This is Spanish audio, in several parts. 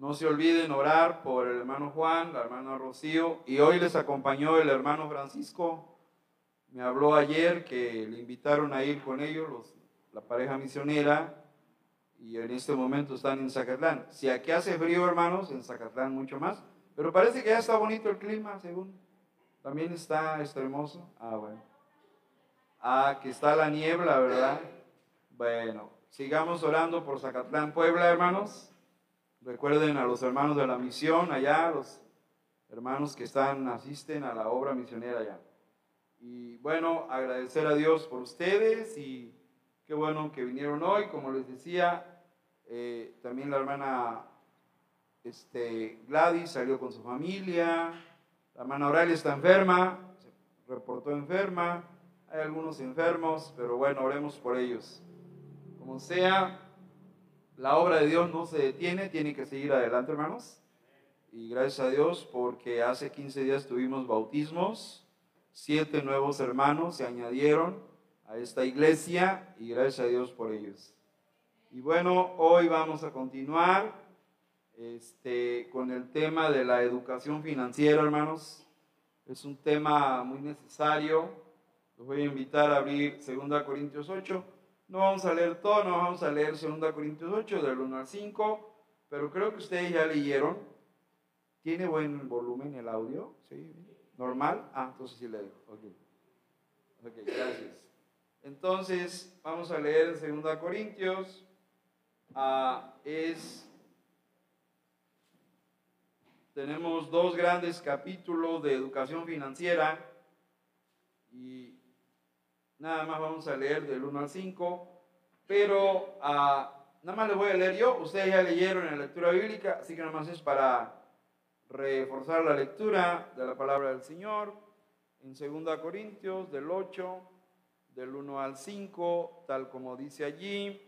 No se olviden orar por el hermano Juan, la hermana Rocío, y hoy les acompañó el hermano Francisco. Me habló ayer que le invitaron a ir con ellos, los, la pareja misionera, y en este momento están en Zacatlán. Si aquí hace frío, hermanos, en Zacatlán mucho más, pero parece que ya está bonito el clima, según. También está, está hermoso. Ah, bueno. Ah, que está la niebla, ¿verdad? Bueno, sigamos orando por Zacatlán, Puebla, hermanos. Recuerden a los hermanos de la misión allá, los hermanos que están, asisten a la obra misionera allá. Y bueno, agradecer a Dios por ustedes y qué bueno que vinieron hoy. Como les decía, eh, también la hermana este, Gladys salió con su familia. La hermana Aurelia está enferma, se reportó enferma. Hay algunos enfermos, pero bueno, oremos por ellos. Como sea, la obra de Dios no se detiene, tiene que seguir adelante, hermanos. Y gracias a Dios porque hace 15 días tuvimos bautismos, siete nuevos hermanos se añadieron a esta iglesia y gracias a Dios por ellos. Y bueno, hoy vamos a continuar este, con el tema de la educación financiera, hermanos. Es un tema muy necesario. Los voy a invitar a abrir 2 Corintios 8. No vamos a leer todo, no vamos a leer 2 Corintios 8 del 1 al 5, pero creo que ustedes ya leyeron. ¿Tiene buen volumen el audio? ¿Sí? ¿Normal? Ah, entonces sí leo. Ok. Ok, gracias. Entonces, vamos a leer 2 Corintios. Ah, es, tenemos dos grandes capítulos de educación financiera y Nada más vamos a leer del 1 al 5, pero ah, nada más les voy a leer yo. Ustedes ya leyeron en la lectura bíblica, así que nada más es para reforzar la lectura de la palabra del Señor en 2 Corintios del 8, del 1 al 5, tal como dice allí.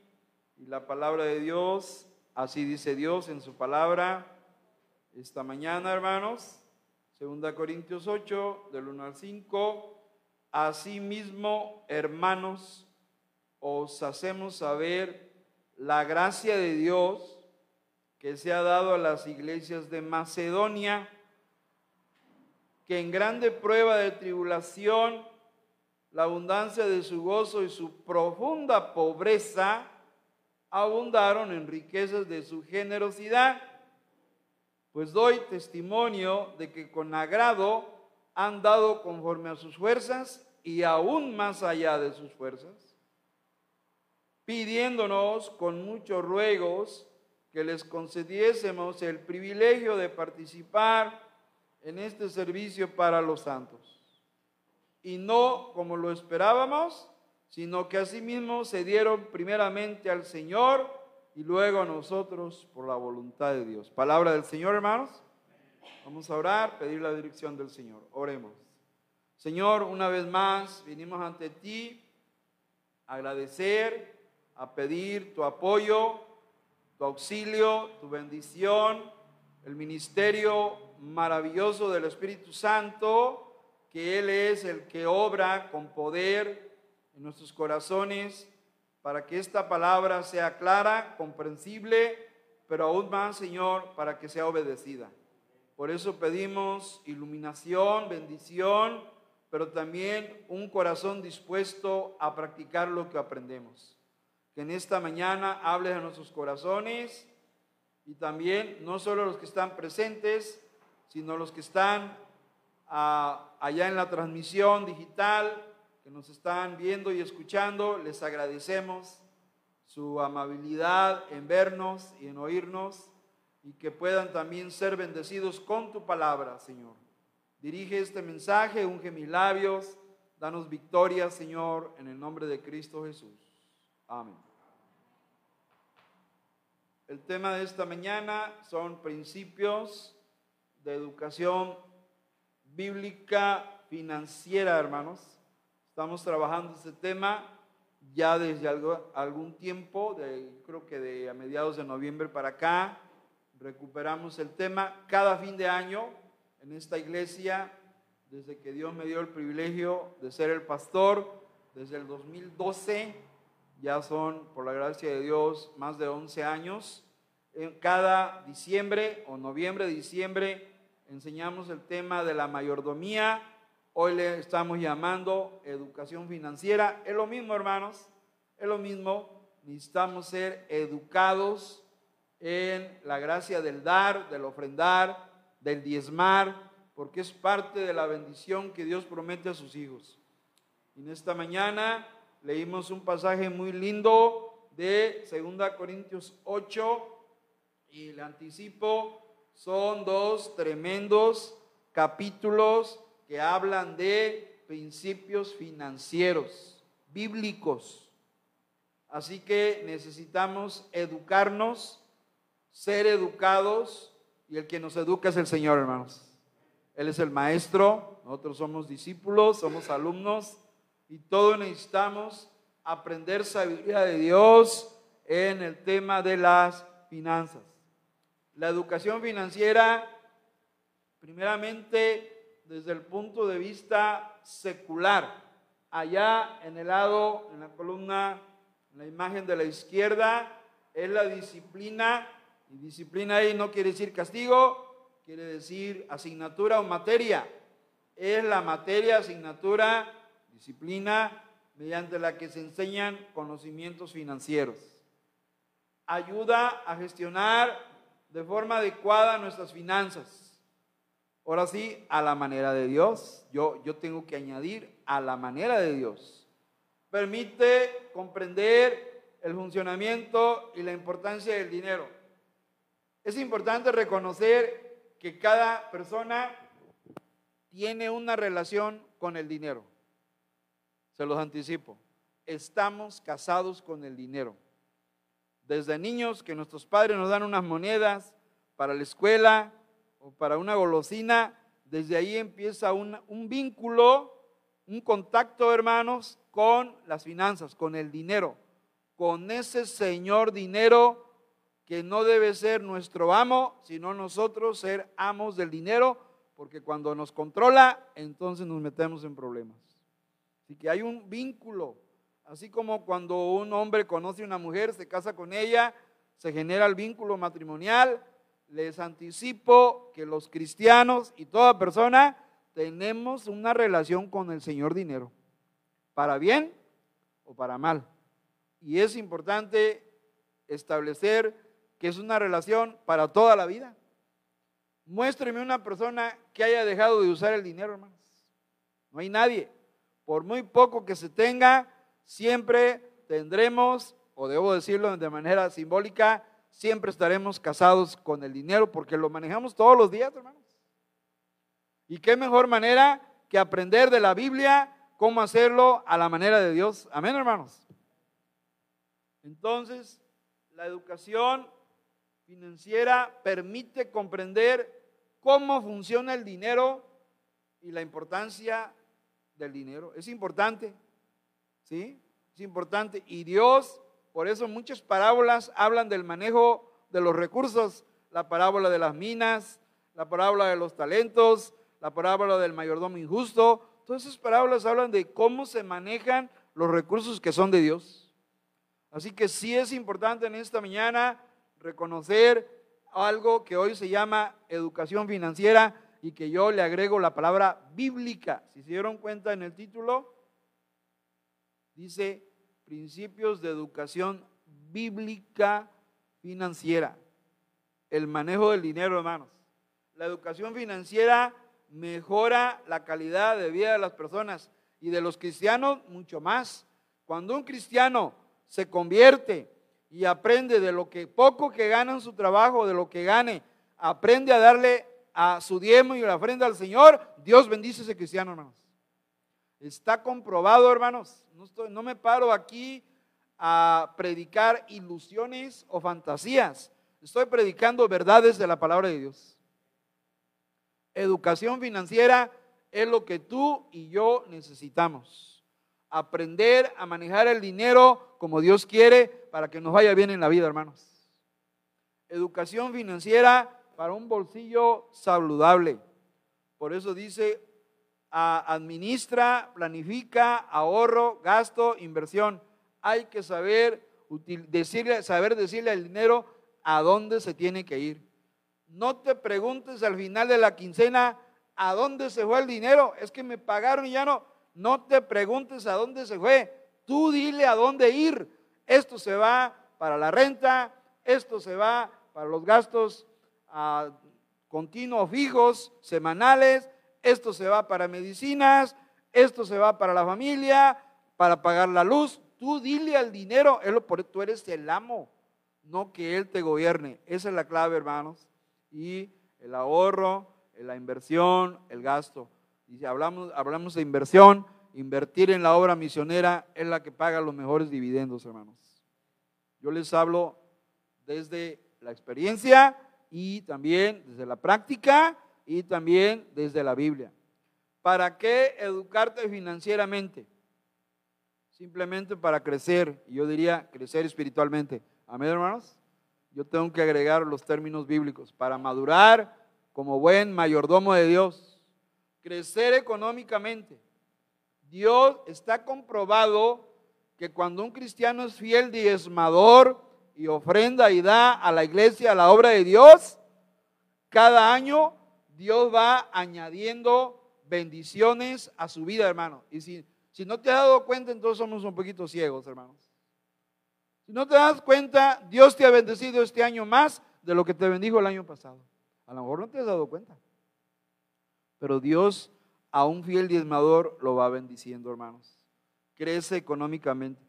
Y la palabra de Dios, así dice Dios en su palabra esta mañana, hermanos. 2 Corintios 8, del 1 al 5. Asimismo, hermanos, os hacemos saber la gracia de Dios que se ha dado a las iglesias de Macedonia, que en grande prueba de tribulación, la abundancia de su gozo y su profunda pobreza abundaron en riquezas de su generosidad. Pues doy testimonio de que con agrado han dado conforme a sus fuerzas y aún más allá de sus fuerzas, pidiéndonos con muchos ruegos que les concediésemos el privilegio de participar en este servicio para los santos. Y no como lo esperábamos, sino que asimismo se dieron primeramente al Señor y luego a nosotros por la voluntad de Dios. Palabra del Señor, hermanos. Vamos a orar, pedir la dirección del Señor. Oremos. Señor, una vez más vinimos ante ti a agradecer, a pedir tu apoyo, tu auxilio, tu bendición, el ministerio maravilloso del Espíritu Santo, que Él es el que obra con poder en nuestros corazones para que esta palabra sea clara, comprensible, pero aún más, Señor, para que sea obedecida. Por eso pedimos iluminación, bendición, pero también un corazón dispuesto a practicar lo que aprendemos. Que en esta mañana hables a nuestros corazones y también no solo los que están presentes, sino los que están ah, allá en la transmisión digital, que nos están viendo y escuchando, les agradecemos su amabilidad en vernos y en oírnos y que puedan también ser bendecidos con tu palabra, Señor. Dirige este mensaje, unge mis labios, danos victoria, Señor, en el nombre de Cristo Jesús. Amén. El tema de esta mañana son principios de educación bíblica financiera, hermanos. Estamos trabajando este tema ya desde algún tiempo, creo que de a mediados de noviembre para acá recuperamos el tema cada fin de año en esta iglesia, desde que Dios me dio el privilegio de ser el pastor, desde el 2012, ya son, por la gracia de Dios, más de 11 años. En cada diciembre o noviembre, diciembre, enseñamos el tema de la mayordomía. Hoy le estamos llamando educación financiera. Es lo mismo, hermanos. Es lo mismo. Necesitamos ser educados en la gracia del dar, del ofrendar, del diezmar, porque es parte de la bendición que Dios promete a sus hijos. En esta mañana leímos un pasaje muy lindo de 2 Corintios 8 y le anticipo, son dos tremendos capítulos que hablan de principios financieros, bíblicos. Así que necesitamos educarnos, ser educados, y el que nos educa es el Señor, hermanos. Él es el maestro, nosotros somos discípulos, somos alumnos, y todos necesitamos aprender sabiduría de Dios en el tema de las finanzas. La educación financiera, primeramente desde el punto de vista secular, allá en el lado, en la columna, en la imagen de la izquierda, es la disciplina, y disciplina ahí no quiere decir castigo, quiere decir asignatura o materia. Es la materia, asignatura, disciplina mediante la que se enseñan conocimientos financieros. Ayuda a gestionar de forma adecuada nuestras finanzas. Ahora sí, a la manera de Dios. Yo, yo tengo que añadir a la manera de Dios. Permite comprender el funcionamiento y la importancia del dinero. Es importante reconocer que cada persona tiene una relación con el dinero. Se los anticipo. Estamos casados con el dinero desde niños que nuestros padres nos dan unas monedas para la escuela o para una golosina, desde ahí empieza un, un vínculo, un contacto, hermanos, con las finanzas, con el dinero, con ese Señor dinero que no debe ser nuestro amo, sino nosotros ser amos del dinero, porque cuando nos controla, entonces nos metemos en problemas. Así que hay un vínculo Así como cuando un hombre conoce a una mujer, se casa con ella, se genera el vínculo matrimonial, les anticipo que los cristianos y toda persona tenemos una relación con el Señor dinero, para bien o para mal. Y es importante establecer que es una relación para toda la vida. Muéstreme una persona que haya dejado de usar el dinero, hermanos. No hay nadie. Por muy poco que se tenga, siempre tendremos, o debo decirlo de manera simbólica, siempre estaremos casados con el dinero porque lo manejamos todos los días, hermanos. ¿Y qué mejor manera que aprender de la Biblia cómo hacerlo a la manera de Dios? Amén, hermanos. Entonces, la educación financiera permite comprender cómo funciona el dinero y la importancia del dinero. Es importante. ¿Sí? Es importante. Y Dios, por eso muchas parábolas hablan del manejo de los recursos. La parábola de las minas, la parábola de los talentos, la parábola del mayordomo injusto. Todas esas parábolas hablan de cómo se manejan los recursos que son de Dios. Así que sí es importante en esta mañana reconocer algo que hoy se llama educación financiera y que yo le agrego la palabra bíblica. Si se dieron cuenta en el título, Dice principios de educación bíblica financiera. El manejo del dinero, hermanos. La educación financiera mejora la calidad de vida de las personas y de los cristianos mucho más. Cuando un cristiano se convierte y aprende de lo que poco que gana en su trabajo, de lo que gane, aprende a darle a su diezmo y la ofrenda al Señor, Dios bendice a ese cristiano, hermanos. Está comprobado, hermanos. No, me paro aquí a predicar ilusiones o fantasías. Estoy predicando verdades de la palabra de Dios. Educación financiera es lo que tú y yo necesitamos. Aprender a manejar el dinero como Dios quiere para que nos vaya bien en la vida, hermanos. Educación financiera para un bolsillo saludable. Por eso dice administra, planifica, ahorro, gasto, inversión. Hay que saber, decirle, saber decirle al dinero, a dónde se tiene que ir. No te preguntes al final de la quincena a dónde se fue el dinero. Es que me pagaron y ya no. No te preguntes a dónde se fue. Tú dile a dónde ir. Esto se va para la renta, esto se va para los gastos ah, continuos fijos, semanales, esto se va para medicinas, esto se va para la familia, para pagar la luz. Tú dile al dinero, tú eres el amo, no que Él te gobierne. Esa es la clave, hermanos. Y el ahorro, la inversión, el gasto. Y hablamos, hablamos de inversión, invertir en la obra misionera es la que paga los mejores dividendos, hermanos. Yo les hablo desde la experiencia y también desde la práctica y también desde la Biblia. ¿Para qué educarte financieramente? Simplemente para crecer, yo diría crecer espiritualmente. Amén, hermanos. Yo tengo que agregar los términos bíblicos para madurar como buen mayordomo de Dios. Crecer económicamente. Dios está comprobado que cuando un cristiano es fiel diezmador y ofrenda y da a la iglesia a la obra de Dios, cada año Dios va añadiendo bendiciones a su vida, hermano. Y si, si no te has dado cuenta, entonces somos un poquito ciegos, hermanos. Si no te das cuenta, Dios te ha bendecido este año más de lo que te bendijo el año pasado. A lo mejor no te has dado cuenta. Pero Dios a un fiel diezmador lo va bendiciendo, hermanos. Crece económicamente.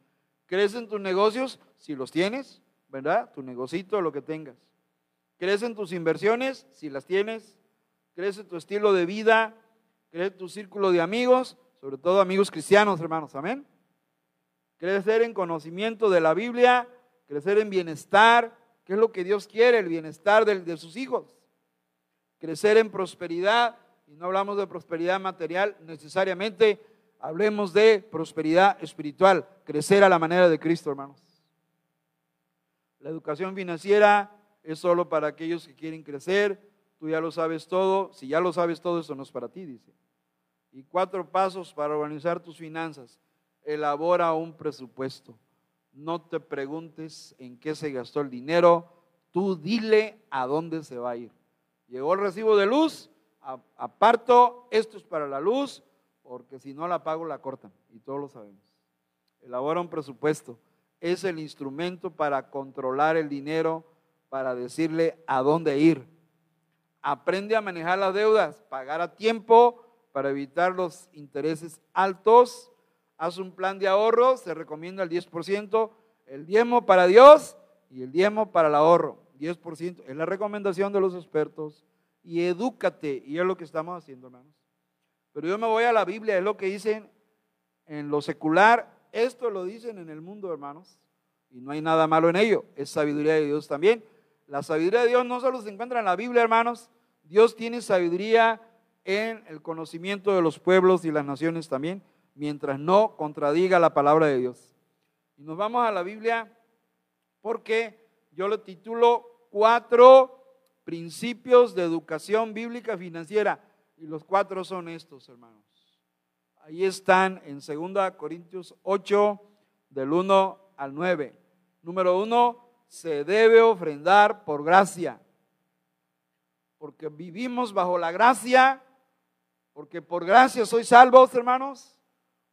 Crece en tus negocios, si los tienes, ¿verdad? Tu negocito, lo que tengas. Crece en tus inversiones, si las tienes. Crece tu estilo de vida, crece tu círculo de amigos, sobre todo amigos cristianos, hermanos, amén. Crecer en conocimiento de la Biblia, crecer en bienestar, que es lo que Dios quiere, el bienestar de sus hijos. Crecer en prosperidad, y no hablamos de prosperidad material necesariamente, hablemos de prosperidad espiritual, crecer a la manera de Cristo, hermanos. La educación financiera es solo para aquellos que quieren crecer, tú ya lo sabes todo, si ya lo sabes todo, eso no es para ti, dice. Y cuatro pasos para organizar tus finanzas. Elabora un presupuesto. No te preguntes en qué se gastó el dinero, tú dile a dónde se va a ir. Llegó el recibo de luz, aparto, esto es para la luz, porque si no la pago la cortan, y todos lo sabemos. Elabora un presupuesto. Es el instrumento para controlar el dinero, para decirle a dónde ir. Aprende a manejar las deudas, pagar a tiempo para evitar los intereses altos. Haz un plan de ahorro, se recomienda el 10%, el diezmo para Dios y el diezmo para el ahorro. 10% es la recomendación de los expertos y edúcate. Y es lo que estamos haciendo, hermanos. Pero yo me voy a la Biblia, es lo que dicen en lo secular. Esto lo dicen en el mundo, hermanos. Y no hay nada malo en ello. Es sabiduría de Dios también. La sabiduría de Dios no solo se encuentra en la Biblia, hermanos. Dios tiene sabiduría en el conocimiento de los pueblos y las naciones también, mientras no contradiga la palabra de Dios. Y nos vamos a la Biblia porque yo lo titulo cuatro principios de educación bíblica financiera. Y los cuatro son estos, hermanos. Ahí están en 2 Corintios 8, del 1 al 9. Número uno, se debe ofrendar por gracia. Porque vivimos bajo la gracia, porque por gracia soy salvos, hermanos.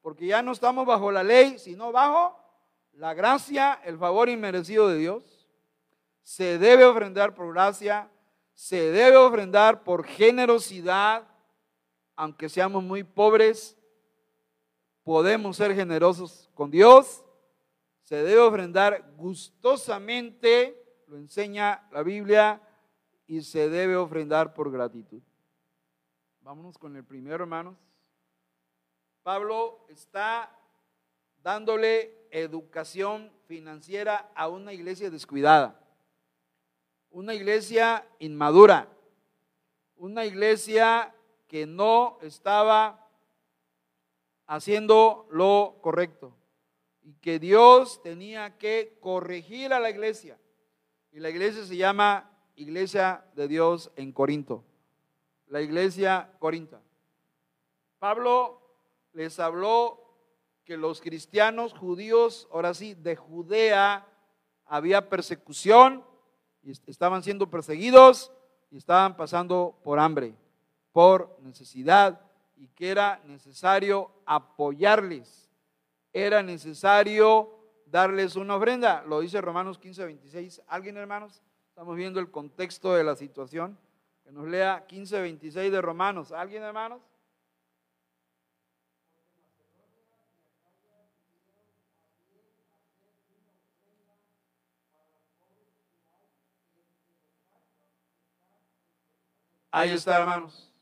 Porque ya no estamos bajo la ley, sino bajo la gracia, el favor inmerecido de Dios. Se debe ofrendar por gracia se debe ofrendar por generosidad, aunque seamos muy pobres, podemos ser generosos con Dios. Se debe ofrendar gustosamente, lo enseña la Biblia, y se debe ofrendar por gratitud. Vámonos con el primero, hermanos. Pablo está dándole educación financiera a una iglesia descuidada una iglesia inmadura, una iglesia que no estaba haciendo lo correcto y que Dios tenía que corregir a la iglesia. Y la iglesia se llama Iglesia de Dios en Corinto, la iglesia Corinta. Pablo les habló que los cristianos judíos, ahora sí, de Judea, había persecución y estaban siendo perseguidos y estaban pasando por hambre, por necesidad, y que era necesario apoyarles, era necesario darles una ofrenda. Lo dice Romanos 15, 26. ¿Alguien, hermanos? Estamos viendo el contexto de la situación. Que nos lea 15, 26 de Romanos. ¿Alguien, hermanos? Ahí está, hermanos.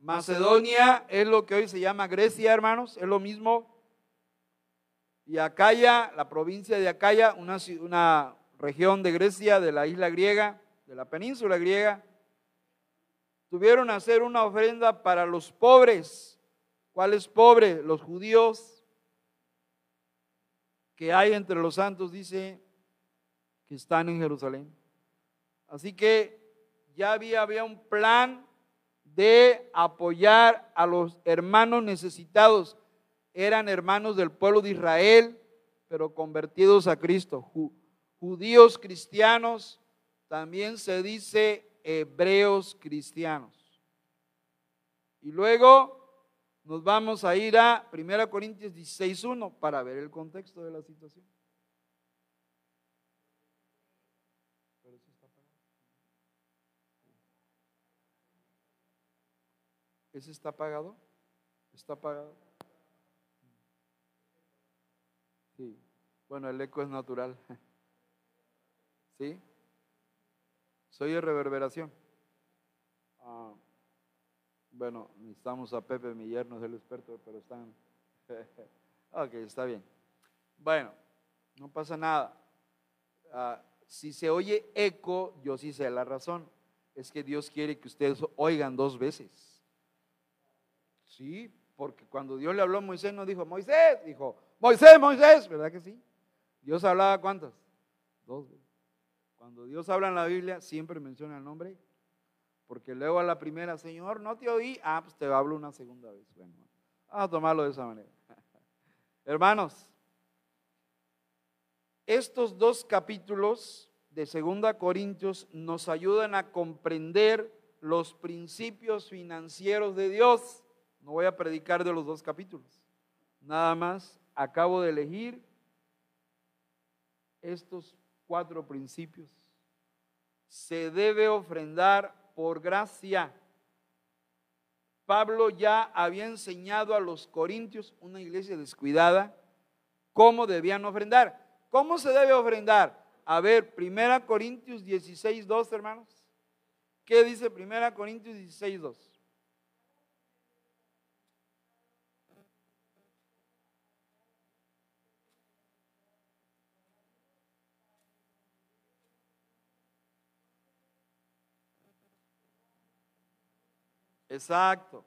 Macedonia es lo que hoy se llama Grecia, hermanos. Es lo mismo. Y Acaya, la provincia de Acaya, una, una región de Grecia, de la isla griega, de la península griega, tuvieron a hacer una ofrenda para los pobres. ¿Cuáles pobres? Los judíos que hay entre los santos, dice, que están en Jerusalén. Así que ya había, un plan de apoyar a los hermanos necesitados. Eran hermanos del pueblo de Israel, pero convertidos a Cristo. Judíos cristianos, también se dice hebreos cristianos. Y luego nos vamos a ir a 1 Corintios 16.1 para ver el contexto de la situación. ¿Ese está pagado? ¿Está pagado? Sí. Bueno, el eco es natural. ¿Sí? Soy de reverberación. Ah, bueno, necesitamos a Pepe, mi yerno es el experto, pero están... ok, está bien. Bueno, no pasa nada. Ah, si se oye eco, yo sí sé la razón. Es que Dios quiere que ustedes oigan dos veces. Sí, porque cuando Dios le habló a Moisés no dijo, Moisés, dijo, Moisés, Moisés, ¿verdad que sí? Dios hablaba cuántas? Dos. Cuando Dios habla en la Biblia, siempre menciona el nombre, porque luego a la primera, Señor, no te oí, ah, pues te hablo una segunda vez. Bueno, vamos a tomarlo de esa manera. Hermanos, estos dos capítulos de Segunda Corintios nos ayudan a comprender los principios financieros de Dios. No voy a predicar de los dos capítulos. Nada más acabo de elegir estos cuatro principios. Se debe ofrendar por gracia. Pablo ya había enseñado a los corintios, una iglesia descuidada, cómo debían ofrendar. ¿Cómo se debe ofrendar? A ver, Primera Corintios 16, 2, hermanos. ¿Qué dice Primera Corintios 16, 2? Exacto.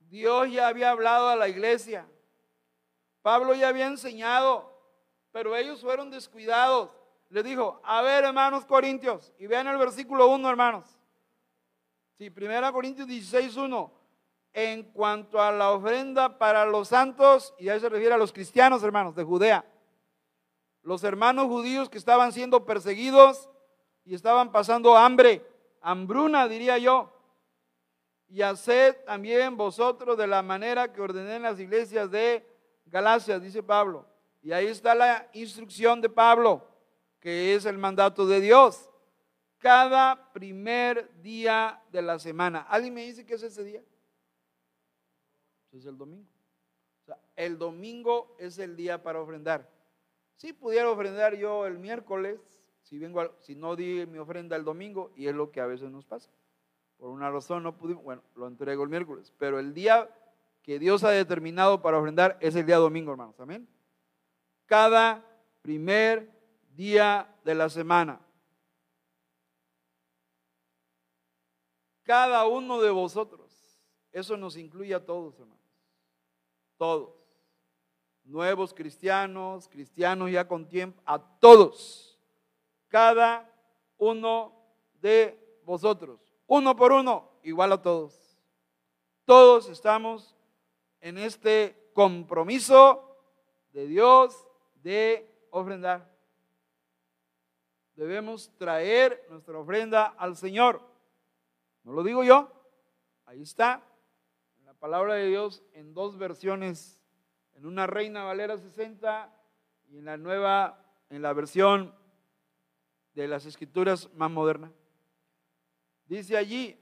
Dios ya había hablado a la iglesia. Pablo ya había enseñado, pero ellos fueron descuidados. Le dijo, a ver hermanos corintios, y vean el versículo 1 hermanos. Sí, primera Corintios 16, 1. En cuanto a la ofrenda para los santos, y ahí se refiere a los cristianos hermanos de Judea, los hermanos judíos que estaban siendo perseguidos y estaban pasando hambre, hambruna diría yo, y haced también vosotros de la manera que ordené en las iglesias de Galacia, dice Pablo. Y ahí está la instrucción de Pablo, que es el mandato de Dios. Cada primer día de la semana. ¿Alguien me dice qué es ese día? Es el domingo. O sea, el domingo es el día para ofrendar. Si pudiera ofrendar yo el miércoles, si vengo, si no di mi ofrenda el domingo, y es lo que a veces nos pasa. Por una razón no pudimos, bueno, lo entrego el miércoles, pero el día que Dios ha determinado para ofrendar es el día domingo, hermanos. Amén. Cada primer día de la semana. Cada uno de vosotros. Eso nos incluye a todos, hermanos. Todos. Nuevos cristianos, cristianos ya con tiempo, a todos. Cada uno de vosotros uno por uno, igual a todos. Todos estamos en este compromiso de Dios de ofrendar. debemos traer nuestra ofrenda al Señor. No lo digo yo, ahí está, en la palabra de Dios, en dos versiones, en una Reina Valera 60 y en la nueva, en la versión de las escrituras más moderna. Dice allí,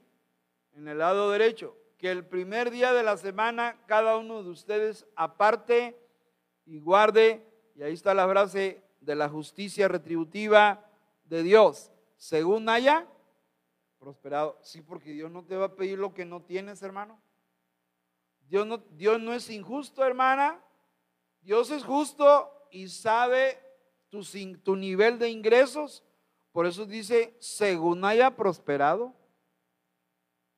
en el lado derecho, que el primer día de la semana cada uno de ustedes aparte y guarde, y ahí está la frase de la justicia retributiva de Dios, según haya prosperado. Sí, porque Dios no te va a pedir lo que no tienes, hermano. Dios no, Dios no es injusto, hermana. Dios es justo y sabe tu, tu nivel de ingresos. Por eso dice, según haya prosperado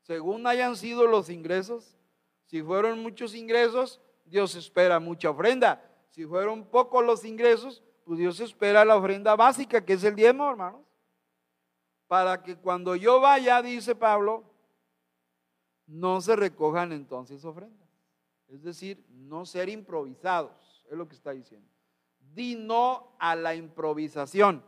según hayan sido los ingresos. Si fueron muchos ingresos, Dios espera mucha ofrenda. Si fueron pocos los ingresos, pues Dios espera la ofrenda básica, que es el diezmo, hermanos. Para que cuando yo vaya, dice Pablo, no se recojan entonces ofrendas. Es decir, no ser improvisados, es lo que está diciendo. Di no a la improvisación.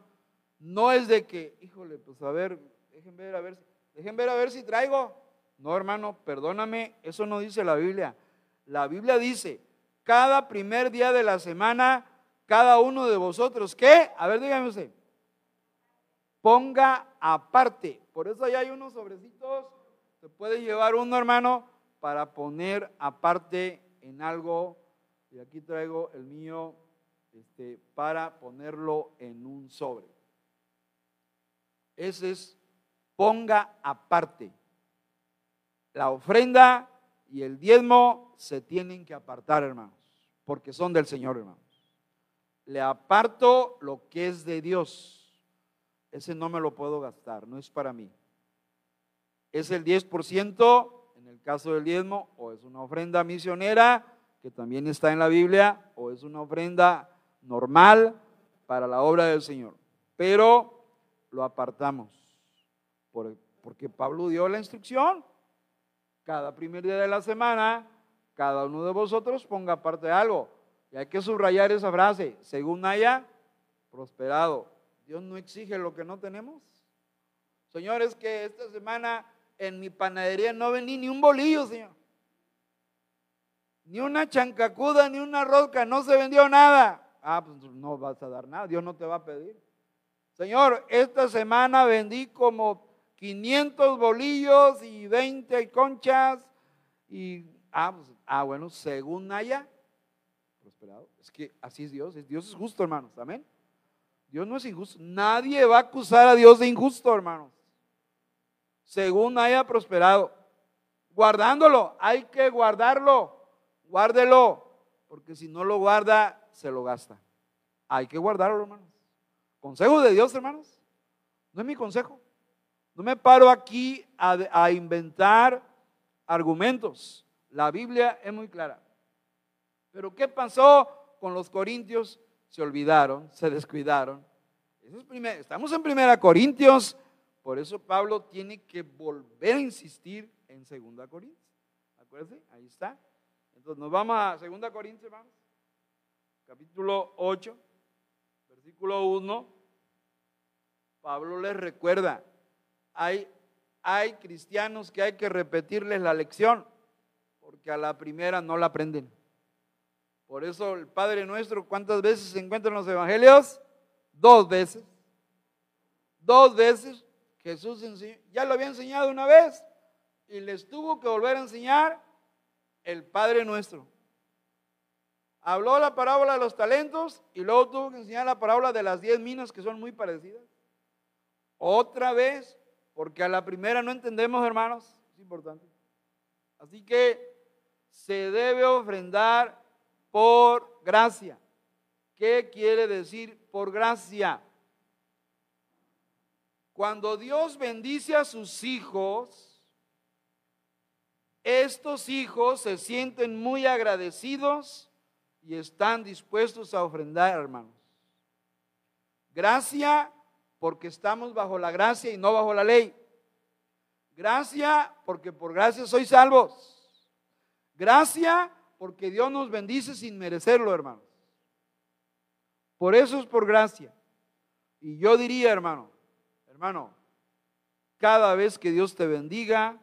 No es de que, híjole, pues a ver, dejen ver a ver, dejen ver a ver si traigo. No, hermano, perdóname, eso no dice la Biblia. La Biblia dice, cada primer día de la semana, cada uno de vosotros, ¿qué? A ver, dígame usted. Ponga aparte. Por eso ahí hay unos sobrecitos. Se puede llevar uno, hermano, para poner aparte en algo. Y aquí traigo el mío este, para ponerlo en un sobre. Ese es, ponga aparte la ofrenda y el diezmo se tienen que apartar, hermanos, porque son del Señor, hermanos. Le aparto lo que es de Dios. Ese no me lo puedo gastar, no es para mí. Es el 10% en el caso del diezmo, o es una ofrenda misionera, que también está en la Biblia, o es una ofrenda normal para la obra del Señor. Pero lo apartamos, porque Pablo dio la instrucción cada primer día de la semana, cada uno de vosotros ponga parte de algo. Y hay que subrayar esa frase, según haya prosperado. Dios no exige lo que no tenemos. Señores, que esta semana en mi panadería no vení ni un bolillo, Señor. Ni una chancacuda, ni una rosca, no se vendió nada. Ah, pues no vas a dar nada, Dios no te va a pedir. Señor, esta semana vendí como 500 bolillos y 20 conchas y, ah, pues, ah, bueno, según haya prosperado. Es que así es Dios, Dios es justo, hermanos, amén. Dios no es injusto, nadie va a acusar a Dios de injusto, hermanos. Según haya prosperado, guardándolo, hay que guardarlo, guárdelo, porque si no lo guarda, se lo gasta. Hay que guardarlo, hermanos. Consejo de Dios, hermanos. No es mi consejo. No me paro aquí a, inventar argumentos. La Biblia es muy clara. Pero ¿qué pasó con los corintios? Se olvidaron, se descuidaron. estamos en Primera Corintios, por eso Pablo tiene que volver a insistir en Segunda Corintios. Acuérdense, ahí está. Entonces nos vamos a Segunda Corintios, hermanos. Capítulo 8, versículo 1. Pablo les recuerda, hay, hay cristianos que hay que repetirles la lección, porque a la primera no la aprenden. Por eso el Padre nuestro, ¿cuántas veces se encuentra en los evangelios? Dos veces. Dos veces Jesús ya lo había enseñado una vez y les tuvo que volver a enseñar el Padre nuestro. Habló la parábola de los talentos y luego tuvo que enseñar la parábola de las diez minas que son muy parecidas. Otra vez porque a la primera no entendemos, hermanos, es importante. Así que se debe ofrendar por gracia. ¿Qué quiere decir por gracia? Cuando Dios bendice a sus hijos, estos hijos se sienten muy agradecidos y están dispuestos a ofrendar, hermanos. Gracia porque estamos bajo la gracia y no bajo la ley. Gracia porque por gracia sois salvos. Gracia porque Dios nos bendice sin merecerlo, hermanos. Por eso es por gracia. Y yo diría, hermano, hermano, cada vez que Dios te bendiga,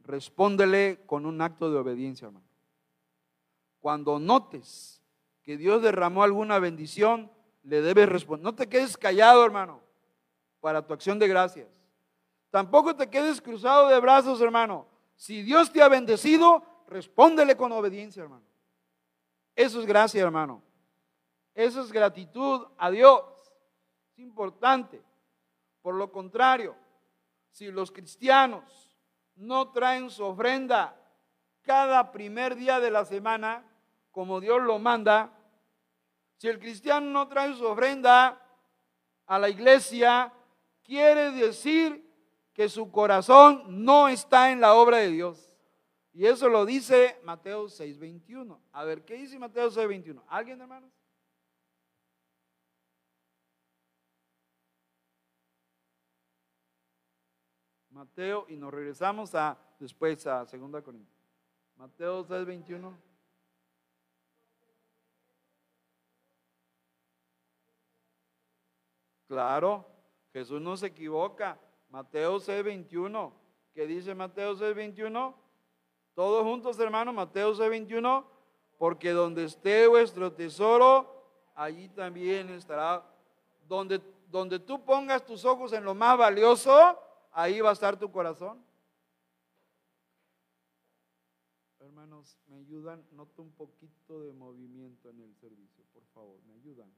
respóndele con un acto de obediencia, hermano. Cuando notes que Dios derramó alguna bendición, le debes responder. No te quedes callado, hermano, para tu acción de gracias. Tampoco te quedes cruzado de brazos, hermano. Si Dios te ha bendecido, respóndele con obediencia, hermano. Eso es gracia, hermano. Eso es gratitud a Dios. Es importante. Por lo contrario, si los cristianos no traen su ofrenda cada primer día de la semana, como Dios lo manda, si el cristiano no trae su ofrenda a la iglesia, quiere decir que su corazón no está en la obra de Dios. Y eso lo dice Mateo 6:21. A ver, ¿qué dice Mateo 6:21? ¿Alguien, hermanos? Mateo, y nos regresamos a después a 2 Corintios. Mateo 6:21. Claro, Jesús no se equivoca. Mateo 6:21. ¿Qué dice Mateo 6:21? Todos juntos, hermanos, Mateo 6:21. Porque donde esté vuestro tesoro, allí también estará. Donde, donde tú pongas tus ojos en lo más valioso, ahí va a estar tu corazón. Hermanos, me ayudan, noto un poquito de movimiento en el servicio, por favor, me ayudan.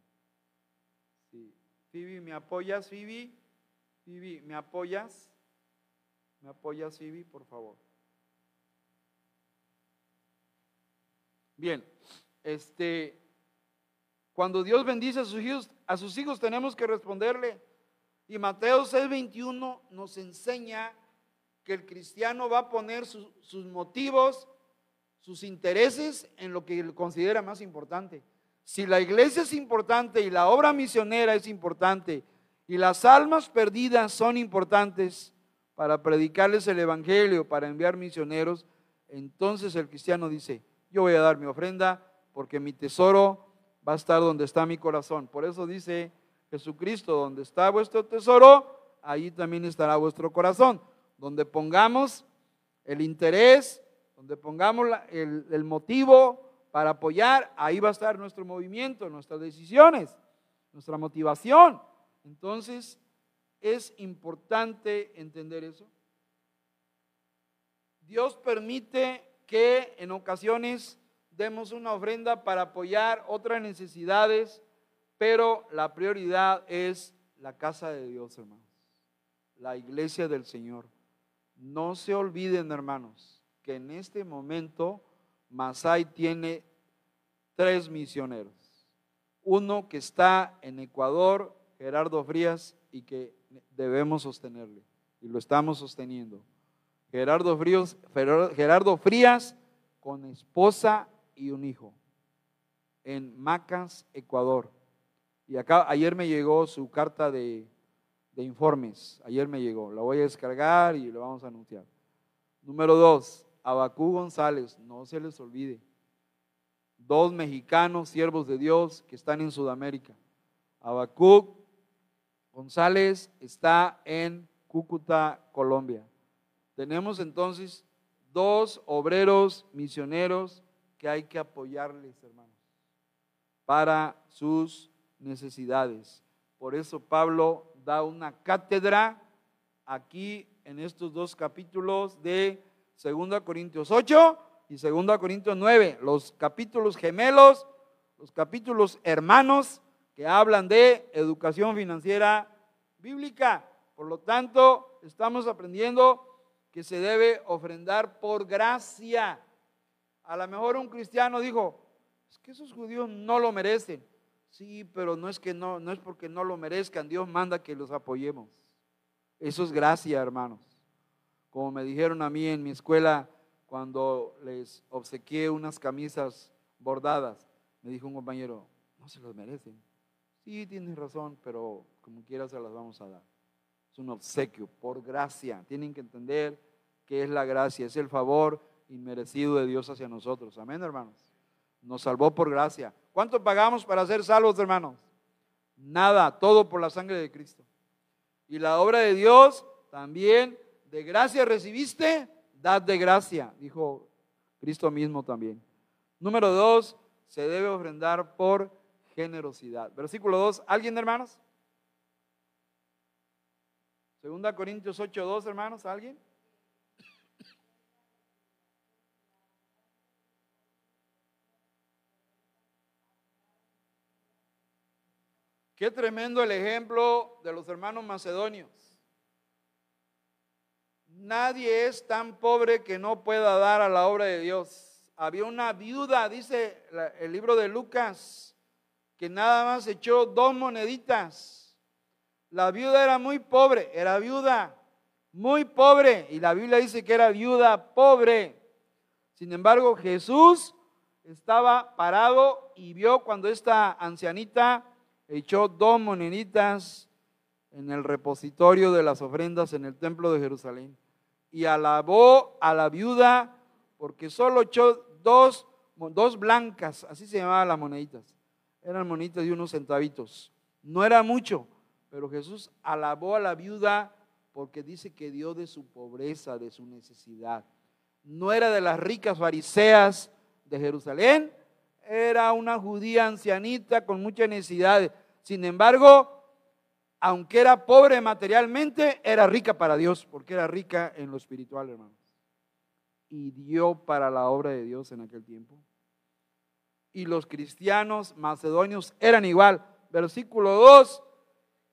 Sí. Phoebe, ¿me apoyas, Phoebe? Phoebe, ¿me apoyas? ¿Me apoyas, Phoebe, por favor? Bien, este, cuando Dios bendice a sus hijos, a sus hijos tenemos que responderle. Y Mateo 6:21 nos enseña que el cristiano va a poner sus motivos, sus intereses en lo que considera más importante. Si la iglesia es importante y la obra misionera es importante y las almas perdidas son importantes para predicarles el Evangelio, para enviar misioneros, entonces el cristiano dice, yo voy a dar mi ofrenda porque mi tesoro va a estar donde está mi corazón. Por eso dice Jesucristo, donde está vuestro tesoro, ahí también estará vuestro corazón. Donde pongamos el interés, donde pongamos el, el motivo para apoyar, ahí va a estar nuestro movimiento, nuestras decisiones, nuestra motivación. Entonces, es importante entender eso. Dios permite que en ocasiones demos una ofrenda para apoyar otras necesidades pero la prioridad es la casa de Dios, hermanos. La iglesia del Señor. No se olviden, hermanos, que en este momento Masai tiene tres misioneros. Uno que está en Ecuador, Gerardo Frías, y que debemos sostenerle. Y lo estamos sosteniendo. Gerardo Frías, Gerardo Frías con esposa y un hijo en Macas, Ecuador. Y acá ayer me llegó su carta de, informes. Ayer me llegó. La voy a descargar y lo vamos a anunciar. Número dos, Abacú González, no se les olvide. Dos mexicanos, siervos de Dios, que están en Sudamérica. Abacú González está en Cúcuta, Colombia. Tenemos entonces dos obreros misioneros que hay que apoyarles, hermanos, para sus necesidades. Por eso Pablo da una cátedra aquí en estos dos capítulos de 2 Corintios 8 y 2 Corintios 9, los capítulos gemelos, los capítulos hermanos que hablan de educación financiera bíblica. Por lo tanto, estamos aprendiendo que se debe ofrendar por gracia. A lo mejor un cristiano dijo, es que esos judíos no lo merecen. Sí, pero no es que no, no es porque no lo merezcan, Dios manda que los apoyemos. Eso es gracia, hermanos. Como me dijeron a mí en mi escuela cuando les obsequié unas camisas bordadas, me dijo un compañero, no se los merecen. Sí, tienes razón, pero como quiera se las vamos a dar. Es un obsequio por gracia. Tienen que entender que es la gracia, es el favor inmerecido de Dios hacia nosotros. Amén, hermanos. Nos salvó por gracia. ¿Cuánto pagamos para ser salvos, hermanos? Nada, todo por la sangre de Cristo. Y la obra de Dios también, de gracia recibiste, dad de gracia, dijo Cristo mismo también. Número dos, se debe ofrendar por generosidad. Versículo 2, ¿alguien hermanos? Segunda Corintios 8, 2 hermanos, ¿alguien? Qué tremendo el ejemplo de los hermanos macedonios. Nadie es tan pobre que no pueda dar a la obra de Dios. Había una viuda, dice el libro de Lucas, que nada más echó dos moneditas. La viuda era muy pobre, era viuda, muy pobre. Y la Biblia dice que era viuda pobre. Sin embargo, Jesús estaba parado y vio cuando esta ancianita echó dos moneditas en el repositorio de las ofrendas en el templo de Jerusalén y alabó a la viuda porque solo echó dos, dos blancas, así se llamaban las moneditas. Eran moneditas de unos centavitos. No era mucho, pero Jesús alabó a la viuda porque dice que dio de su pobreza, de su necesidad. No era de las ricas fariseas de Jerusalén, era una judía ancianita con mucha necesidad. Sin embargo, aunque era pobre materialmente, era rica para Dios, porque era rica en lo espiritual, hermanos. Y dio para la obra de Dios en aquel tiempo. Y los cristianos macedonios eran igual. Versículo 2,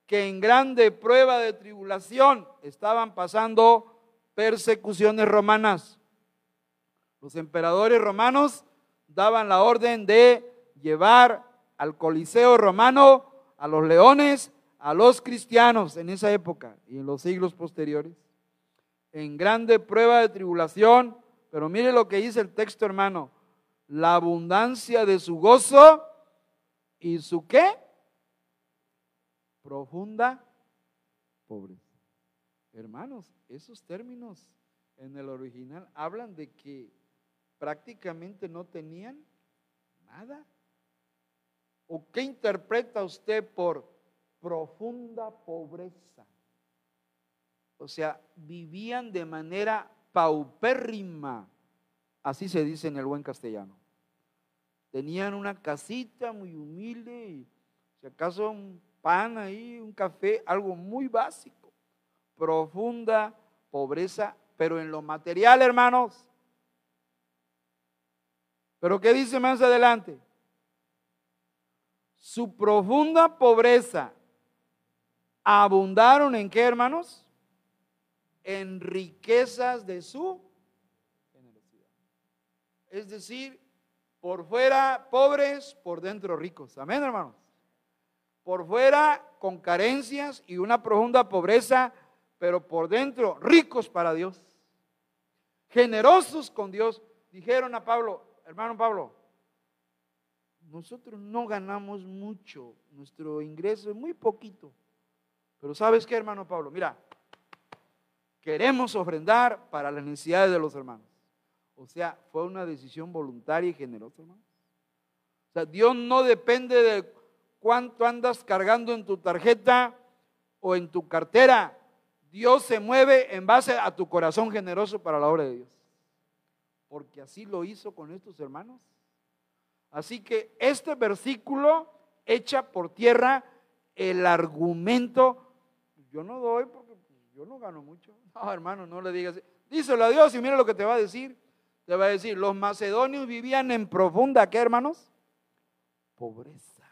que en grande prueba de tribulación estaban pasando persecuciones romanas. Los emperadores romanos daban la orden de llevar al Coliseo romano a los leones, a los cristianos en esa época y en los siglos posteriores, en grande prueba de tribulación, pero mire lo que dice el texto hermano, la abundancia de su gozo y su qué? Profunda pobreza. Hermanos, esos términos en el original hablan de que prácticamente no tenían nada. ¿O qué interpreta usted por profunda pobreza? O sea, vivían de manera paupérrima, así se dice en el buen castellano. Tenían una casita muy humilde y si acaso un pan ahí, un café, algo muy básico. Profunda pobreza, pero en lo material, hermanos. Pero ¿qué dice más adelante? su profunda pobreza abundaron en qué, hermanos? En riquezas de su generosidad. Es decir, por fuera pobres, por dentro ricos. Amén, hermanos. Por fuera con carencias y una profunda pobreza, pero por dentro ricos para Dios. Generosos con Dios. Dijeron a Pablo, hermano Pablo, nosotros no ganamos mucho, nuestro ingreso es muy poquito. Pero ¿sabes qué, hermano Pablo? Mira, queremos ofrendar para las necesidades de los hermanos. O sea, fue una decisión voluntaria y generosa, hermano. O sea, Dios no depende de cuánto andas cargando en tu tarjeta o en tu cartera. Dios se mueve en base a tu corazón generoso para la obra de Dios. Porque así lo hizo con estos hermanos. Así que este versículo echa por tierra el argumento, yo no doy porque yo no gano mucho. No, hermano, no le digas. Díselo a Dios y mira lo que te va a decir. Te va a decir, los macedonios vivían en profunda, ¿qué hermanos? Pobreza.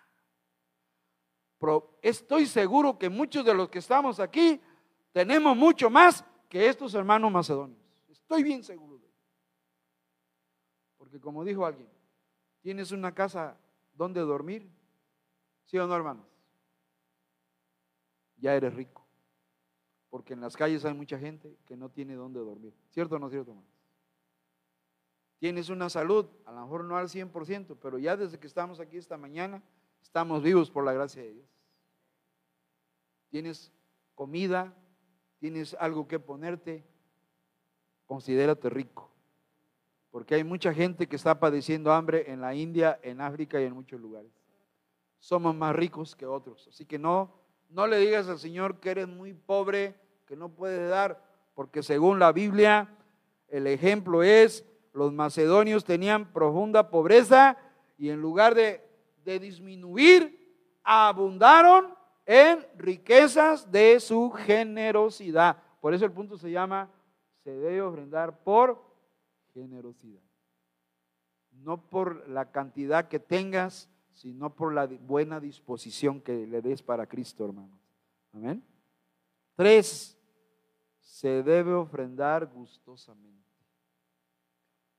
estoy seguro que muchos de los que estamos aquí tenemos mucho más que estos hermanos macedonios. Estoy bien seguro de eso. Porque como dijo alguien, ¿Tienes una casa donde dormir? ¿Sí o no, hermanos? Ya eres rico. Porque en las calles hay mucha gente que no tiene dónde dormir. ¿Cierto o no cierto, hermanos? Tienes una salud, a lo mejor no al 100%, pero ya desde que estamos aquí esta mañana, estamos vivos por la gracia de Dios. Tienes comida, tienes algo que ponerte, considérate rico porque hay mucha gente que está padeciendo hambre en la India, en África y en muchos lugares. somos más ricos que otros. Así que no, no le digas al Señor que eres muy pobre, que no puedes dar, porque según la Biblia, el ejemplo es, los macedonios tenían profunda pobreza y en lugar de, de disminuir, abundaron en riquezas de su generosidad. Por eso el punto se llama, se debe ofrendar por generosidad. No por la cantidad que tengas, sino por la buena disposición que le des para Cristo, hermanos. Amén. Tres, se debe ofrendar gustosamente.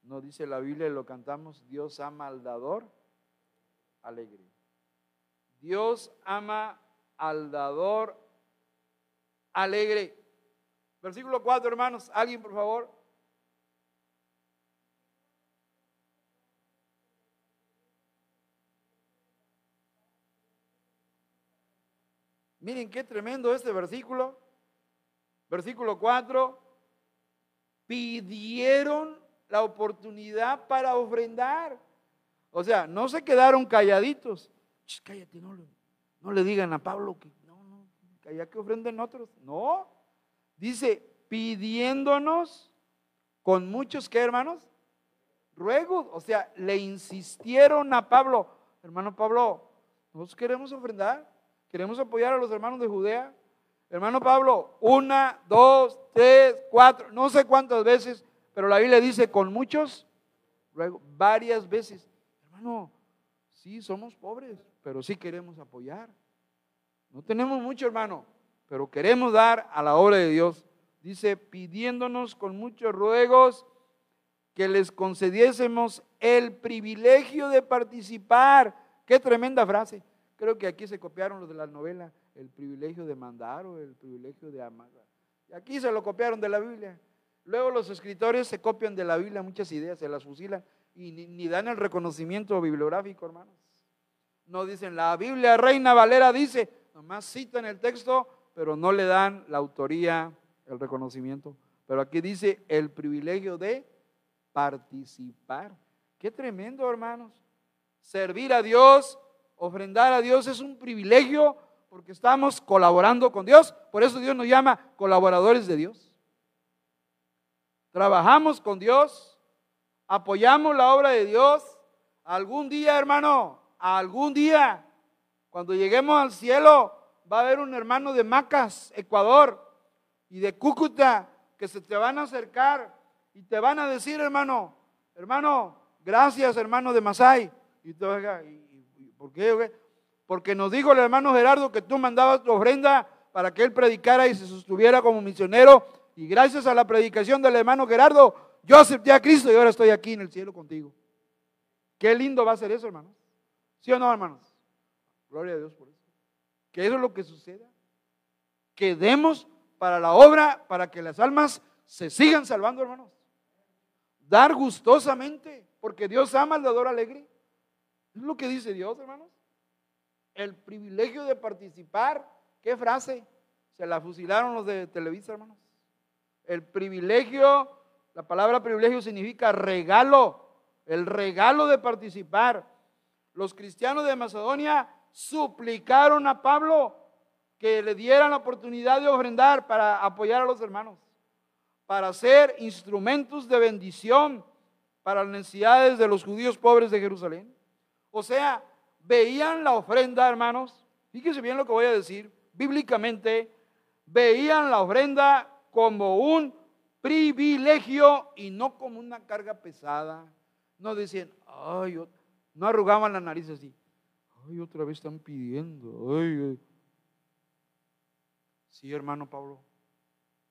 No dice la Biblia, lo cantamos, Dios ama al dador alegre. Dios ama al dador alegre. Versículo 4, hermanos. ¿Alguien, por favor? Miren qué tremendo este versículo. Versículo 4. Pidieron la oportunidad para ofrendar. O sea, no se quedaron calladitos. cállate, no, no le digan a Pablo que no, no, que que ofrenden otros. No. Dice, pidiéndonos con muchos, ¿qué hermanos? Ruegos. O sea, le insistieron a Pablo, hermano Pablo, nosotros queremos ofrendar. Queremos apoyar a los hermanos de Judea. Hermano Pablo, una, dos, tres, cuatro, no sé cuántas veces, pero la Biblia dice con muchos, luego varias veces. Hermano, sí, somos pobres, pero sí queremos apoyar. No tenemos mucho, hermano, pero queremos dar a la obra de Dios. Dice, pidiéndonos con muchos ruegos que les concediésemos el privilegio de participar. Qué tremenda frase. Creo que aquí se copiaron los de la novela, el privilegio de mandar o el privilegio de amar. Aquí se lo copiaron de la Biblia. Luego los escritores se copian de la Biblia muchas ideas, se las fusilan y ni, dan el reconocimiento bibliográfico, hermanos. No dicen, la Biblia Reina Valera dice, nomás citan el texto, pero no le dan la autoría, el reconocimiento. Pero aquí dice el privilegio de participar. Qué tremendo, hermanos. Servir a Dios Ofrendar a Dios es un privilegio porque estamos colaborando con Dios. Por eso Dios nos llama colaboradores de Dios. Trabajamos con Dios, apoyamos la obra de Dios. Algún día, hermano, algún día, cuando lleguemos al cielo, va a haber un hermano de Macas, Ecuador, y de Cúcuta, que se te van a acercar y te van a decir, hermano, hermano, gracias, hermano de Masai. Y, y ¿Por qué? Porque nos dijo el hermano Gerardo que tú mandabas tu ofrenda para que él predicara y se sostuviera como misionero. Y gracias a la predicación del hermano Gerardo, yo acepté a Cristo y ahora estoy aquí en el cielo contigo. Qué lindo va a ser eso, hermanos. ¿Sí o no, hermanos? Gloria a Dios por eso. Que eso es lo que suceda. Que demos para la obra, para que las almas se sigan salvando, hermanos. Dar gustosamente, porque Dios ama al dador alegre. Es lo que dice Dios, hermanos. El privilegio de participar. ¿Qué frase? Se la fusilaron los de Televisa, hermanos. El privilegio, la palabra privilegio significa regalo. El regalo de participar. Los cristianos de Macedonia suplicaron a Pablo que le dieran la oportunidad de ofrendar para apoyar a los hermanos, para ser instrumentos de bendición para las necesidades de los judíos pobres de Jerusalén. O sea, veían la ofrenda, hermanos. Fíjense bien lo que voy a decir. Bíblicamente, veían la ofrenda como un privilegio y no como una carga pesada. No decían, ay, no arrugaban la nariz así. Ay, otra vez están pidiendo. Ay, Sí, hermano Pablo.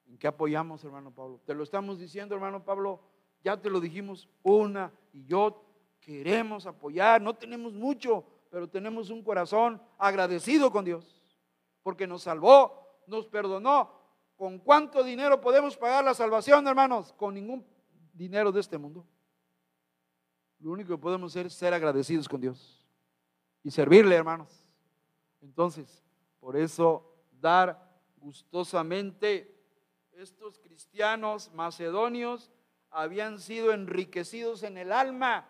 ¿En qué apoyamos, hermano Pablo? Te lo estamos diciendo, hermano Pablo. Ya te lo dijimos una y yo queremos apoyar, no tenemos mucho, pero tenemos un corazón agradecido con Dios, porque nos salvó, nos perdonó. ¿Con cuánto dinero podemos pagar la salvación, hermanos? Con ningún dinero de este mundo. Lo único que podemos hacer es ser agradecidos con Dios y servirle, hermanos. Entonces, por eso dar gustosamente estos cristianos macedonios habían sido enriquecidos en el alma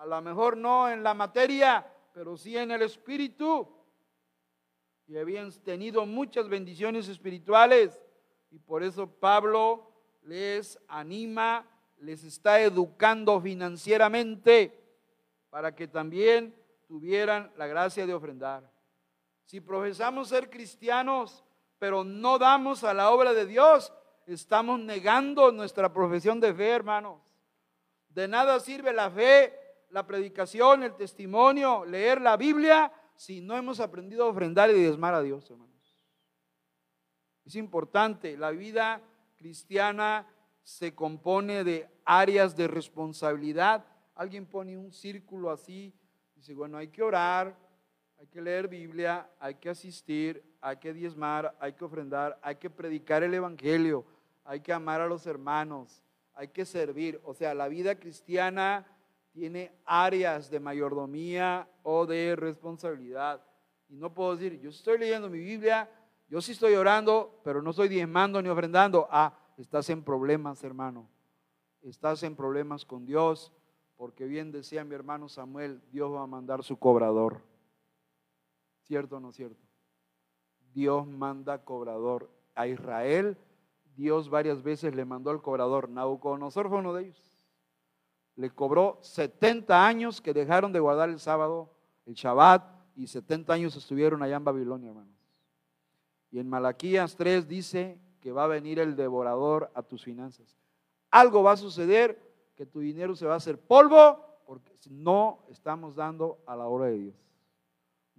a lo mejor no en la materia, pero sí en el Espíritu. Y habían tenido muchas bendiciones espirituales. Y por eso Pablo les anima, les está educando financieramente para que también tuvieran la gracia de ofrendar. Si profesamos ser cristianos, pero no damos a la obra de Dios, estamos negando nuestra profesión de fe, hermanos. De nada sirve la fe, la predicación, el testimonio, leer la Biblia, si no hemos aprendido a ofrendar y diezmar a Dios, hermanos. Es importante, la vida cristiana se compone de áreas de responsabilidad. Alguien pone un círculo así, dice, bueno, hay que orar, hay que leer Biblia, hay que asistir, hay que diezmar, hay que ofrendar, hay que predicar el Evangelio, hay que amar a los hermanos, hay que servir. O sea, la vida cristiana tiene áreas de mayordomía o de responsabilidad. Y no puedo decir, yo estoy leyendo mi Biblia, yo sí estoy orando, pero no estoy diezmando ni ofrendando. Ah, estás en problemas, hermano. Estás en problemas con Dios, porque bien decía mi hermano Samuel, Dios va a mandar su cobrador. ¿Cierto o no cierto? Dios manda cobrador. A Israel, Dios varias veces le mandó al cobrador. Nabucodonosor fue uno de ellos. Le cobró 70 años que dejaron de guardar el sábado, el Shabbat, y 70 años estuvieron allá en Babilonia, hermanos. Y en Malaquías 3 dice que va a venir el devorador a tus finanzas. Algo va a suceder que tu dinero se va a hacer polvo porque no estamos dando a la hora de Dios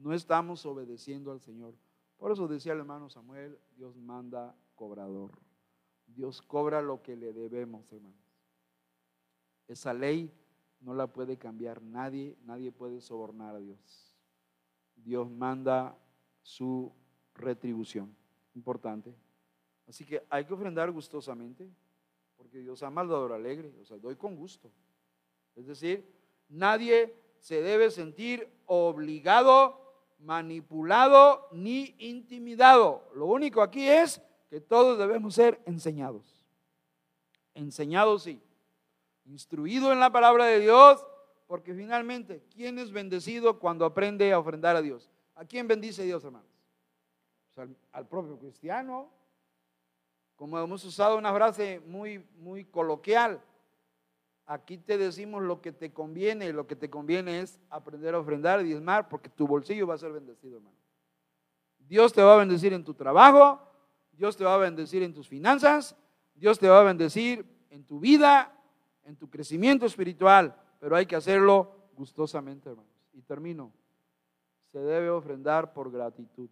no estamos obedeciendo al Señor. Por eso decía el hermano Samuel, Dios manda cobrador. Dios cobra lo que le debemos, hermanos. Esa ley no la puede cambiar nadie, nadie puede sobornar a Dios. Dios manda su retribución. Importante. Así que hay que ofrendar gustosamente, porque Dios ama al dador alegre, o sea, doy con gusto. Es decir, nadie se debe sentir obligado manipulado ni intimidado. Lo único aquí es que todos debemos ser enseñados. Enseñados sí. Instruido en la palabra de Dios, porque finalmente, ¿quién es bendecido cuando aprende a ofrendar a Dios? ¿A quién bendice Dios, hermanos? Pues al, propio cristiano. Como hemos usado una frase muy, muy coloquial, Aquí te decimos lo que te conviene y lo que te conviene es aprender a ofrendar y diezmar porque tu bolsillo va a ser bendecido, hermano. Dios te va a bendecir en tu trabajo, Dios te va a bendecir en tus finanzas, Dios te va a bendecir en tu vida, en tu crecimiento espiritual, pero hay que hacerlo gustosamente, hermanos. Y termino. Se debe ofrendar por gratitud.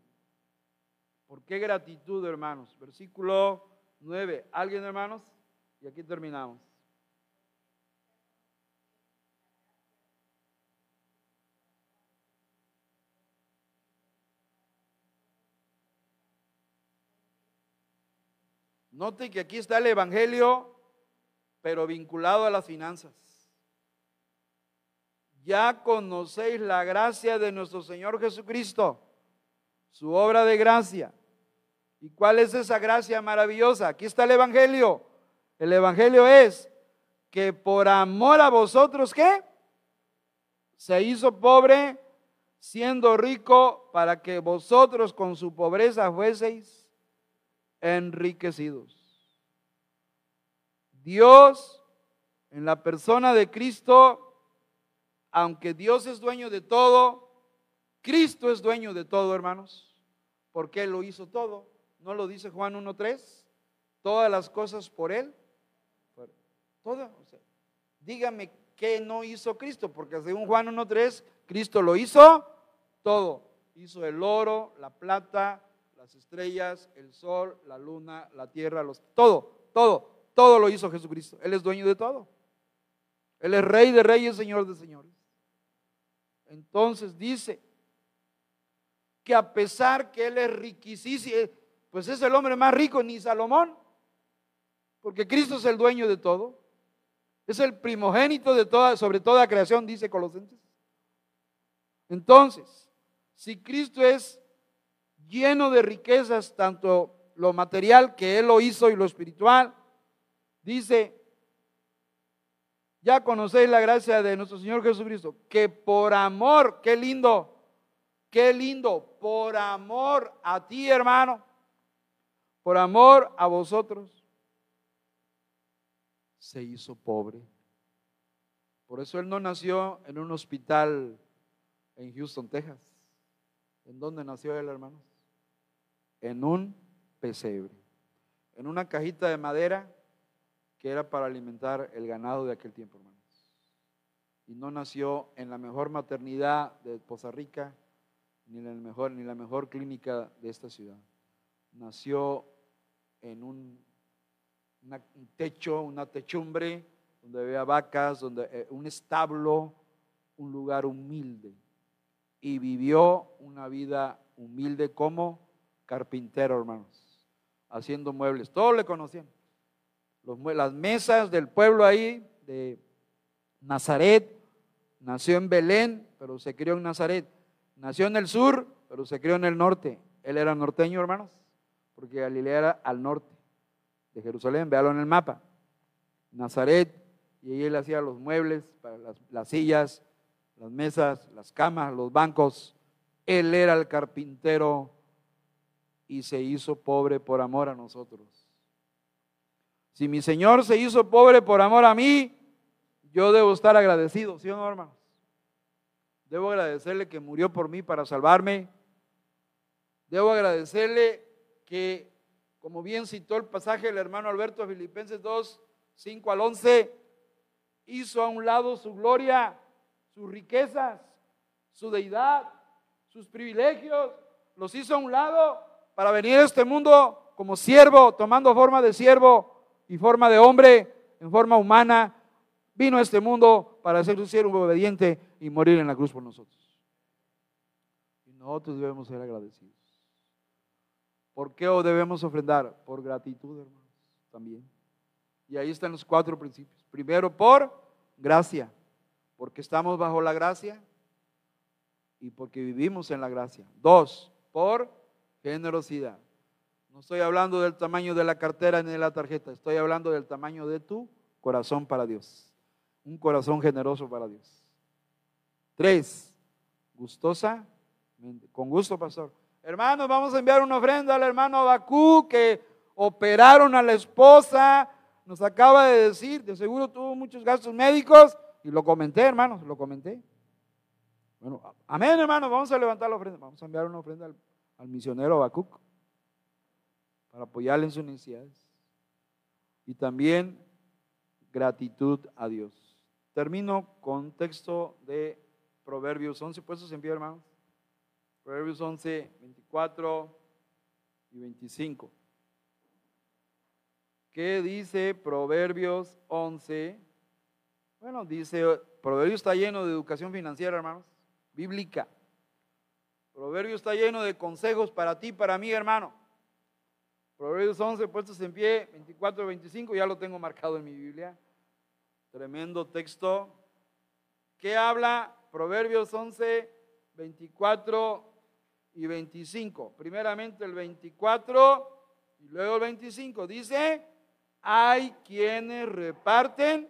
¿Por qué gratitud, hermanos? Versículo 9. ¿Alguien, hermanos? Y aquí terminamos. Note que aquí está el Evangelio, pero vinculado a las finanzas. Ya conocéis la gracia de nuestro Señor Jesucristo, su obra de gracia. ¿Y cuál es esa gracia maravillosa? Aquí está el Evangelio. El Evangelio es que por amor a vosotros, ¿qué? Se hizo pobre siendo rico para que vosotros con su pobreza fueseis enriquecidos. Dios, en la persona de Cristo, aunque Dios es dueño de todo, Cristo es dueño de todo, hermanos, porque Él lo hizo todo. ¿No lo dice Juan 1.3? Todas las cosas por Él. Todo. dígame qué no hizo Cristo, porque según Juan 1.3, Cristo lo hizo todo. Hizo el oro, la plata, las estrellas, el sol, la luna, la tierra, los, todo, todo, todo lo hizo Jesucristo. Él es dueño de todo. Él es rey de reyes, señor de señores. Entonces dice que a pesar que Él es riquísimo, pues es el hombre más rico, ni Salomón, porque Cristo es el dueño de todo. Es el primogénito de toda, sobre toda creación, dice Colosenses. Entonces, si Cristo es lleno de riquezas, tanto lo material que Él lo hizo y lo espiritual. Dice, ya conocéis la gracia de nuestro Señor Jesucristo, que por amor, qué lindo, qué lindo, por amor a ti, hermano, por amor a vosotros, se hizo pobre. Por eso él no nació en un hospital en Houston, Texas. ¿En dónde nació él, hermanos? En un pesebre, en una cajita de madera que era para alimentar el ganado de aquel tiempo, hermanos. Y no nació en la mejor maternidad de Poza Rica, ni en mejor, ni la mejor clínica de esta ciudad. Nació en un, techo, una techumbre, donde había vacas, donde eh, un establo, un lugar humilde. Y vivió una vida humilde como carpintero, hermanos, haciendo muebles. Todos le conocían las mesas del pueblo ahí de Nazaret. Nació en Belén, pero se crió en Nazaret. Nació en el sur, pero se crió en el norte. Él era norteño, hermanos, porque Galilea era al norte de Jerusalén. Véalo en el mapa. Nazaret, y él hacía los muebles, las, las sillas, las mesas, las camas, los bancos. Él era el carpintero y se hizo pobre por amor a nosotros. Si mi Señor se hizo pobre por amor a mí, yo debo estar agradecido, ¿sí o no, hermanos? Debo agradecerle que murió por mí para salvarme. Debo agradecerle que, como bien citó el pasaje el hermano Alberto Filipenses 2, 5 al 11, hizo a un lado su gloria, sus riquezas, su deidad, sus privilegios, los hizo a un lado para venir a este mundo como siervo, tomando forma de siervo y forma de hombre, en forma humana, vino a este mundo para ser un siervo obediente y morir en la cruz por nosotros. Y nosotros debemos ser agradecidos. ¿Por qué debemos ofrendar? Por gratitud, hermanos, también. Y ahí están los cuatro principios. Primero, por gracia, porque estamos bajo la gracia y porque vivimos en la gracia. Dos, por generosidad. No estoy hablando del tamaño de la cartera ni de la tarjeta, estoy hablando del tamaño de tu corazón para Dios. Un corazón generoso para Dios. Tres, gustosa, con gusto, pastor. Hermanos, vamos a enviar una ofrenda al hermano Bakú que operaron a la esposa. Nos acaba de decir, de seguro tuvo muchos gastos médicos y lo comenté, hermanos, lo comenté. Bueno, amén, hermanos, vamos a levantar la ofrenda. Vamos a enviar una ofrenda al, misionero Habacuc para apoyarle en sus necesidades. Y también gratitud a Dios. Termino con texto de Proverbios 11, puestos en pie, hermanos. Proverbios 11, 24 y 25. ¿Qué dice Proverbios 11? Bueno, dice, Proverbios está lleno de educación financiera, hermanos, bíblica. Proverbios está lleno de consejos para ti, para mí, hermano. Proverbios 11, puestos en pie, 24 25, ya lo tengo marcado en mi Biblia. Tremendo texto. ¿Qué habla? Proverbios 11, 24 y 25. Primeramente el 24 y luego el 25. Dice, hay quienes reparten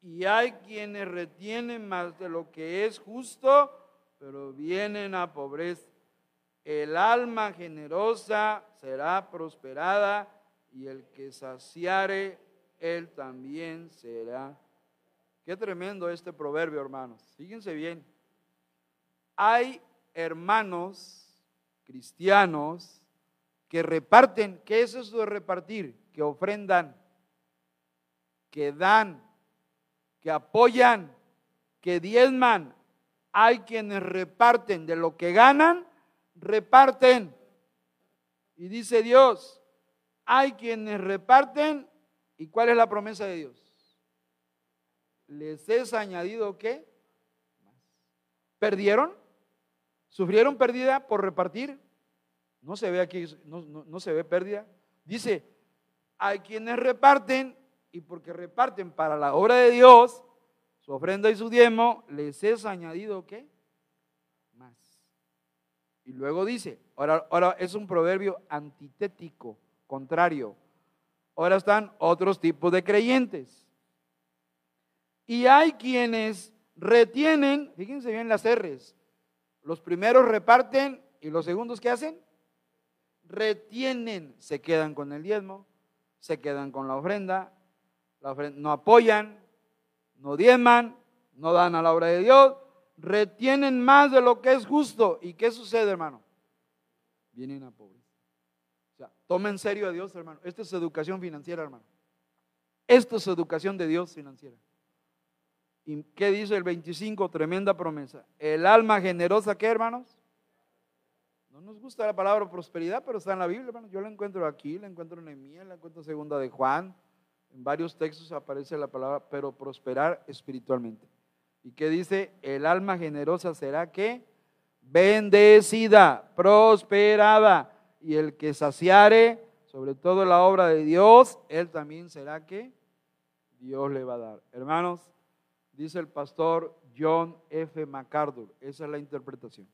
y hay quienes retienen más de lo que es justo, pero vienen a pobreza el alma generosa será prosperada y el que saciare, él también será. Qué tremendo este proverbio, hermanos. Fíjense bien. Hay hermanos cristianos que reparten. ¿Qué es eso de repartir? Que ofrendan, que dan, que apoyan, que diezman. Hay quienes reparten de lo que ganan reparten. Y dice Dios, hay quienes reparten. ¿Y cuál es la promesa de Dios? ¿Les es añadido qué? ¿Perdieron? ¿Sufrieron pérdida por repartir? No se ve aquí, no, no se ve pérdida. Dice, hay quienes reparten y porque reparten para la obra de Dios, su ofrenda y su diezmo, les es añadido qué? Y luego dice, ahora, ahora es un proverbio antitético, contrario. ahora están otros tipos de creyentes. Y hay quienes retienen, fíjense bien las R's, los primeros reparten y los segundos ¿qué hacen? Retienen, se quedan con el diezmo, se quedan con la ofrenda, la ofrenda no apoyan, no diezman, no dan a la obra de Dios, retienen más de lo que es justo. ¿Y qué sucede, hermano? Vienen a pobreza. O sea, toma en serio a Dios, hermano. Esto es educación financiera, hermano. Esto es educación de Dios financiera. ¿Y qué dice el 25? Tremenda promesa. El alma generosa, ¿qué, hermanos? No nos gusta la palabra prosperidad, pero está en la Biblia, hermano. Yo la encuentro aquí, la encuentro en Nehemías, la encuentro en segunda de Juan. En varios textos aparece la palabra, pero prosperar espiritualmente. ¿Y qué dice? El alma generosa será que bendecida, prosperada. Y el que saciare, sobre todo la obra de Dios, él también será que Dios le va a dar. Hermanos, dice el pastor John F. MacArthur, esa es la interpretación.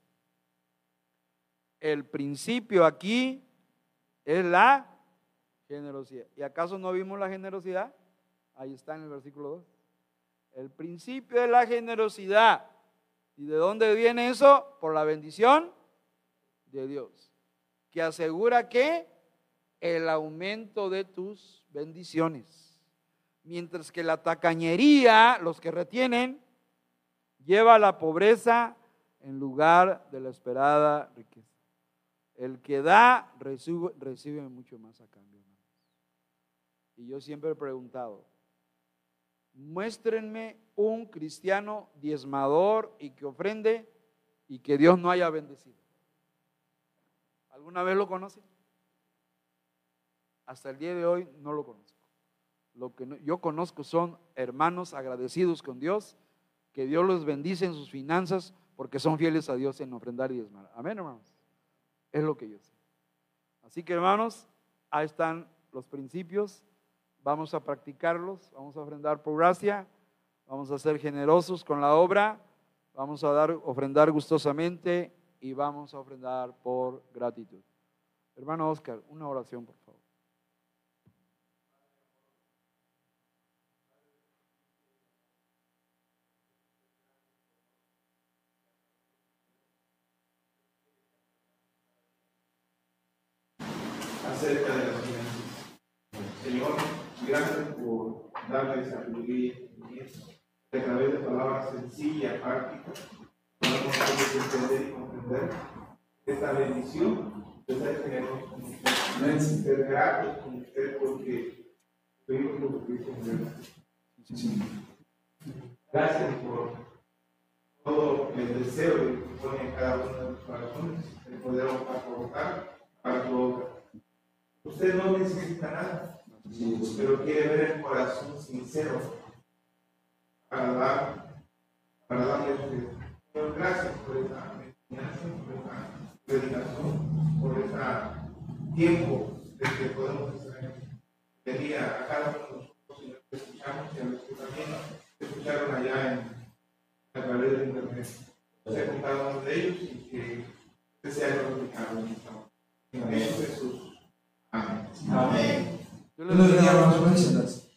El principio aquí es la generosidad. ¿Y acaso no vimos la generosidad? Ahí está en el versículo 2. El principio de la generosidad. ¿Y de dónde viene eso? Por la bendición de Dios, que asegura que el aumento de tus bendiciones. Mientras que la tacañería, los que retienen, lleva a la pobreza en lugar de la esperada riqueza. El que da recibe, recibe mucho más a cambio. Y yo siempre he preguntado, muéstrenme un cristiano diezmador y que ofrende y que Dios no haya bendecido. ¿Alguna vez lo conocen? Hasta el día de hoy no lo conozco. Lo que yo conozco son hermanos agradecidos con Dios, que Dios los bendice en sus finanzas porque son fieles a Dios en ofrendar y diezmar. Amén, hermanos. Es lo que yo sé. Así que, hermanos, ahí están los principios Vamos a practicarlos, vamos a ofrendar por gracia, vamos a ser generosos con la obra, vamos a dar, ofrendar gustosamente y vamos a ofrendar por gratitud. Hermano Oscar, una oración, por favor. acerca de las Señor, Gracias por darle sabiduría y a través de palabras sencillas, prácticas, podemos entender y comprender esta bendición generosos con usted. Ser gratos con usted porque su Hijo Cristo sí. Gracias por todo el deseo que pone en cada uno de los corazones, el poder aportar para tu obra. Usted no necesita nada pero quiere ver el corazón sincero para dar, para darle a gracias por esa enseñanza, por esa dedicación, por ese tiempo de que podemos venir a cada uno de nosotros y que escuchamos y a los que también escucharon allá en, a través de internet. Con cada uno de ellos y que usted sea glorificado en esta En Jesús. Amén. Amén. Yo les bendiga, hermanos.